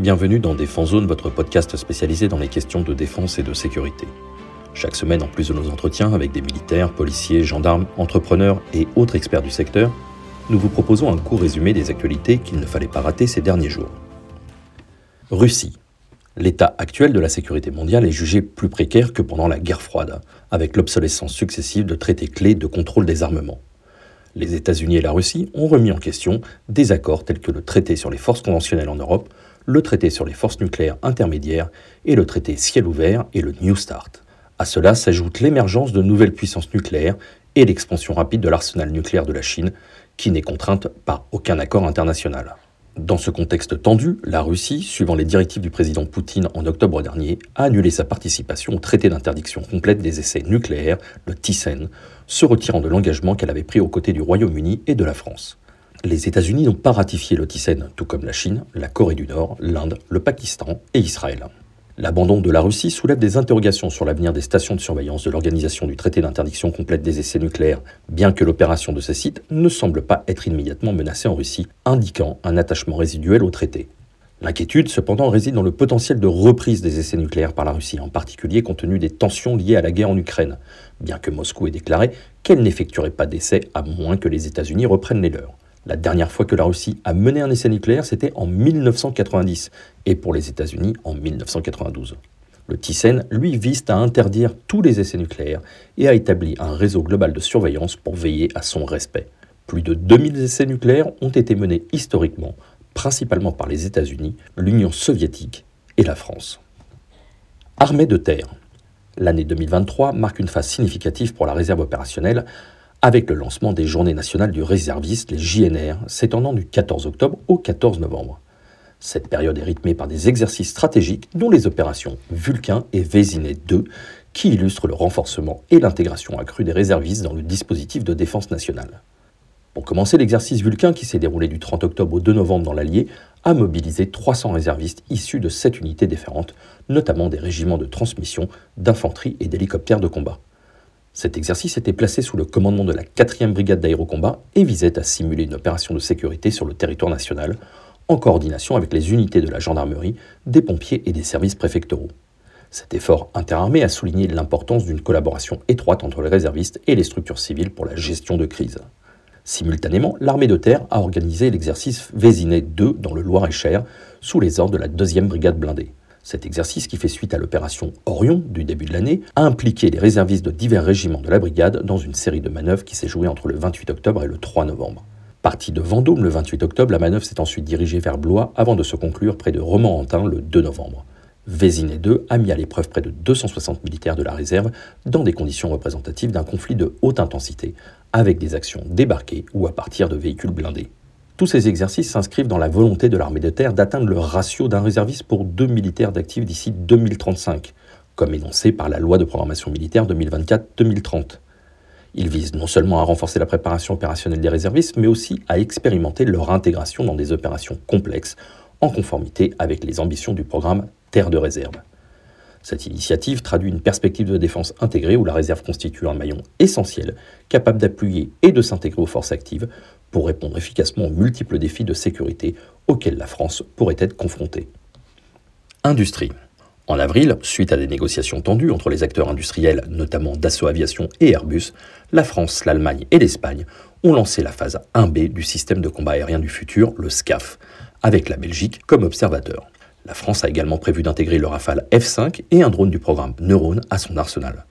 bienvenue dans Défense Zone, votre podcast spécialisé dans les questions de défense et de sécurité. Chaque semaine, en plus de nos entretiens avec des militaires, policiers, gendarmes, entrepreneurs et autres experts du secteur, nous vous proposons un court résumé des actualités qu'il ne fallait pas rater ces derniers jours. Russie. L'état actuel de la sécurité mondiale est jugé plus précaire que pendant la guerre froide, avec l'obsolescence successive de traités clés de contrôle des armements. Les États-Unis et la Russie ont remis en question des accords tels que le traité sur les forces conventionnelles en Europe, le traité sur les forces nucléaires intermédiaires et le traité ciel ouvert et le New Start. À cela s'ajoute l'émergence de nouvelles puissances nucléaires et l'expansion rapide de l'arsenal nucléaire de la Chine, qui n'est contrainte par aucun accord international. Dans ce contexte tendu, la Russie, suivant les directives du président Poutine en octobre dernier, a annulé sa participation au traité d'interdiction complète des essais nucléaires, le TISEN, se retirant de l'engagement qu'elle avait pris aux côtés du Royaume-Uni et de la France. Les États-Unis n'ont pas ratifié le tout comme la Chine, la Corée du Nord, l'Inde, le Pakistan et Israël. L'abandon de la Russie soulève des interrogations sur l'avenir des stations de surveillance de l'organisation du traité d'interdiction complète des essais nucléaires, bien que l'opération de ces sites ne semble pas être immédiatement menacée en Russie, indiquant un attachement résiduel au traité. L'inquiétude, cependant, réside dans le potentiel de reprise des essais nucléaires par la Russie, en particulier compte tenu des tensions liées à la guerre en Ukraine, bien que Moscou ait déclaré qu'elle n'effectuerait pas d'essais à moins que les États-Unis reprennent les leurs. La dernière fois que la Russie a mené un essai nucléaire, c'était en 1990, et pour les États-Unis en 1992. Le TISEN, lui, vise à interdire tous les essais nucléaires et a établi un réseau global de surveillance pour veiller à son respect. Plus de 2000 essais nucléaires ont été menés historiquement principalement par les États-Unis, l'Union soviétique et la France. Armée de terre. L'année 2023 marque une phase significative pour la réserve opérationnelle avec le lancement des Journées nationales du réserviste, les JNR, s'étendant du 14 octobre au 14 novembre. Cette période est rythmée par des exercices stratégiques dont les opérations Vulcain et Vésinet 2 qui illustrent le renforcement et l'intégration accrue des réservistes dans le dispositif de défense nationale. Pour commencer, l'exercice Vulcain, qui s'est déroulé du 30 octobre au 2 novembre dans l'Allier, a mobilisé 300 réservistes issus de 7 unités différentes, notamment des régiments de transmission, d'infanterie et d'hélicoptères de combat. Cet exercice était placé sous le commandement de la 4e brigade d'aérocombat et visait à simuler une opération de sécurité sur le territoire national, en coordination avec les unités de la gendarmerie, des pompiers et des services préfectoraux. Cet effort interarmé a souligné l'importance d'une collaboration étroite entre les réservistes et les structures civiles pour la gestion de crise. Simultanément, l'armée de terre a organisé l'exercice Vésinet 2 dans le Loir-et-Cher, sous les ordres de la 2e brigade blindée. Cet exercice, qui fait suite à l'opération Orion du début de l'année, a impliqué les réservistes de divers régiments de la brigade dans une série de manœuvres qui s'est jouée entre le 28 octobre et le 3 novembre. Partie de Vendôme le 28 octobre, la manœuvre s'est ensuite dirigée vers Blois avant de se conclure près de Romorantin le 2 novembre. Vésinet 2 a mis à l'épreuve près de 260 militaires de la réserve dans des conditions représentatives d'un conflit de haute intensité, avec des actions débarquées ou à partir de véhicules blindés. Tous ces exercices s'inscrivent dans la volonté de l'armée de terre d'atteindre le ratio d'un réserviste pour deux militaires d'actifs d'ici 2035, comme énoncé par la loi de programmation militaire 2024-2030. Il vise non seulement à renforcer la préparation opérationnelle des réservistes, mais aussi à expérimenter leur intégration dans des opérations complexes, en conformité avec les ambitions du programme Terre de réserve. Cette initiative traduit une perspective de défense intégrée où la réserve constitue un maillon essentiel, capable d'appuyer et de s'intégrer aux forces actives pour répondre efficacement aux multiples défis de sécurité auxquels la France pourrait être confrontée. Industrie. En avril, suite à des négociations tendues entre les acteurs industriels, notamment Dassault Aviation et Airbus, la France, l'Allemagne et l'Espagne ont lancé la phase 1B du système de combat aérien du futur, le SCAF, avec la Belgique comme observateur. La France a également prévu d'intégrer le Rafale F5 et un drone du programme Neurone à son arsenal.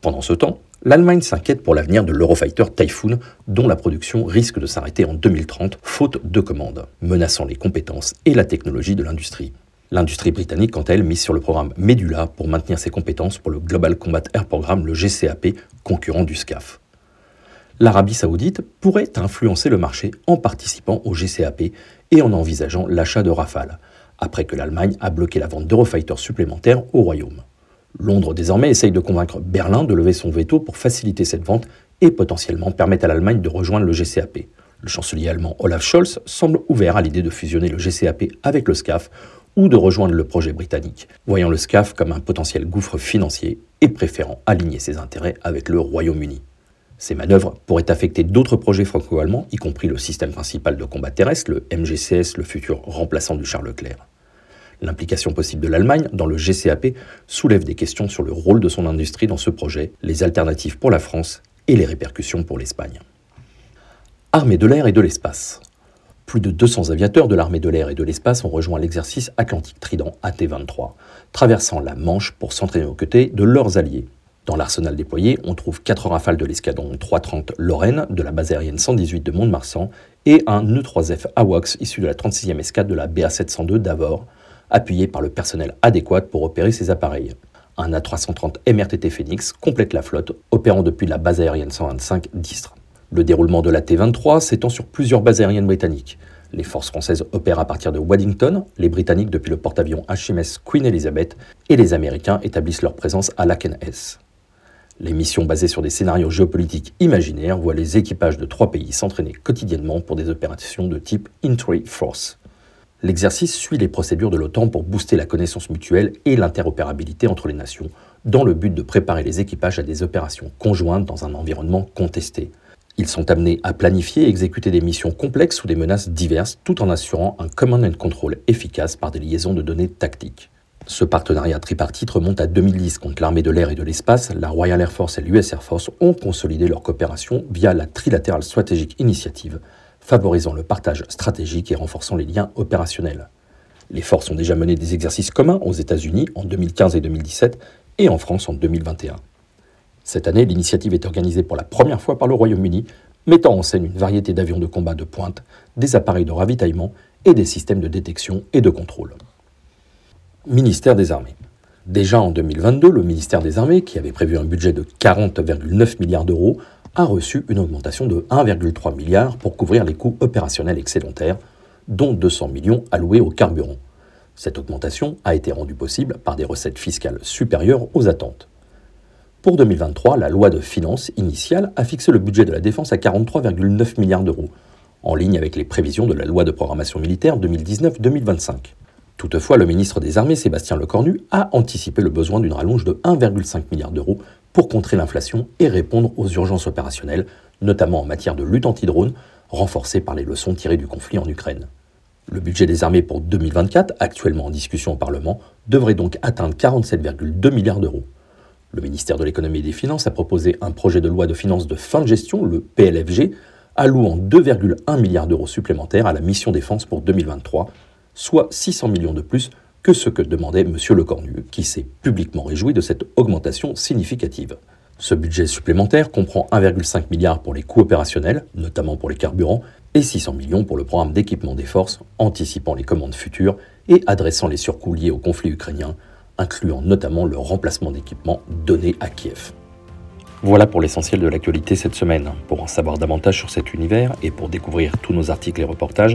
Pendant ce temps, l'Allemagne s'inquiète pour l'avenir de l'Eurofighter Typhoon, dont la production risque de s'arrêter en 2030, faute de commandes, menaçant les compétences et la technologie de l'industrie. L'industrie britannique, quant à elle, mise sur le programme Medula pour maintenir ses compétences pour le Global Combat Air Programme, le GCAP, concurrent du SCAF. L'Arabie saoudite pourrait influencer le marché en participant au GCAP et en envisageant l'achat de Rafale, après que l'Allemagne a bloqué la vente d'Eurofighters supplémentaires au Royaume. Londres désormais essaye de convaincre Berlin de lever son veto pour faciliter cette vente et potentiellement permettre à l'Allemagne de rejoindre le GCAP. Le chancelier allemand Olaf Scholz semble ouvert à l'idée de fusionner le GCAP avec le SCAF ou de rejoindre le projet britannique, voyant le SCAF comme un potentiel gouffre financier et préférant aligner ses intérêts avec le Royaume-Uni. Ces manœuvres pourraient affecter d'autres projets franco-allemands, y compris le système principal de combat terrestre, le MGCS, le futur remplaçant du Charles Leclerc. L'implication possible de l'Allemagne dans le GCAP soulève des questions sur le rôle de son industrie dans ce projet, les alternatives pour la France et les répercussions pour l'Espagne. Armée de l'air et de l'espace. Plus de 200 aviateurs de l'armée de l'air et de l'espace ont rejoint l'exercice Atlantique Trident AT-23, traversant la Manche pour s'entraîner aux côtés de leurs alliés. Dans l'arsenal déployé, on trouve 4 rafales de l'escadron 330 Lorraine de la base aérienne 118 de Mont-de-Marsan et un E-3F AWACS issu de la 36e escadre de la BA-702 d'Avor, appuyé par le personnel adéquat pour opérer ces appareils. Un A330 MRTT Phoenix complète la flotte, opérant depuis la base aérienne 125 d'Istres. Le déroulement de la T-23 s'étend sur plusieurs bases aériennes britanniques. Les forces françaises opèrent à partir de Waddington, les Britanniques depuis le porte-avions HMS Queen Elizabeth et les Américains établissent leur présence à Laken-S. Les missions basées sur des scénarios géopolitiques imaginaires voient les équipages de trois pays s'entraîner quotidiennement pour des opérations de type Entry Force. L'exercice suit les procédures de l'OTAN pour booster la connaissance mutuelle et l'interopérabilité entre les nations, dans le but de préparer les équipages à des opérations conjointes dans un environnement contesté. Ils sont amenés à planifier et exécuter des missions complexes sous des menaces diverses tout en assurant un command and control efficace par des liaisons de données tactiques. Ce partenariat tripartite remonte à 2010 contre l'armée de l'air et de l'espace. La Royal Air Force et l'US Air Force ont consolidé leur coopération via la Trilateral Strategic Initiative, favorisant le partage stratégique et renforçant les liens opérationnels. Les forces ont déjà mené des exercices communs aux États-Unis en 2015 et 2017 et en France en 2021. Cette année, l'initiative est organisée pour la première fois par le Royaume-Uni, mettant en scène une variété d'avions de combat de pointe, des appareils de ravitaillement et des systèmes de détection et de contrôle. Ministère des Armées. Déjà en 2022, le ministère des Armées, qui avait prévu un budget de 40,9 milliards d'euros, a reçu une augmentation de 1,3 milliard pour couvrir les coûts opérationnels excédentaires, dont 200 millions alloués au carburant. Cette augmentation a été rendue possible par des recettes fiscales supérieures aux attentes. Pour 2023, la loi de finances initiale a fixé le budget de la défense à 43,9 milliards d'euros, en ligne avec les prévisions de la loi de programmation militaire 2019-2025. Toutefois, le ministre des Armées, Sébastien Lecornu, a anticipé le besoin d'une rallonge de 1,5 milliard d'euros pour contrer l'inflation et répondre aux urgences opérationnelles, notamment en matière de lutte anti-drone, renforcée par les leçons tirées du conflit en Ukraine. Le budget des armées pour 2024, actuellement en discussion au Parlement, devrait donc atteindre 47,2 milliards d'euros. Le ministère de l'économie et des finances a proposé un projet de loi de finances de fin de gestion, le PLFG, allouant 2,1 milliards d'euros supplémentaires à la mission défense pour 2023, soit 600 millions de plus que ce que demandait M. Lecornu, qui s'est publiquement réjoui de cette augmentation significative. Ce budget supplémentaire comprend 1,5 milliard pour les coûts opérationnels, notamment pour les carburants, et 600 millions pour le programme d'équipement des forces, anticipant les commandes futures et adressant les surcoûts liés au conflit ukrainien, incluant notamment le remplacement d'équipements donnés à Kiev. Voilà pour l'essentiel de l'actualité cette semaine. Pour en savoir davantage sur cet univers et pour découvrir tous nos articles et reportages,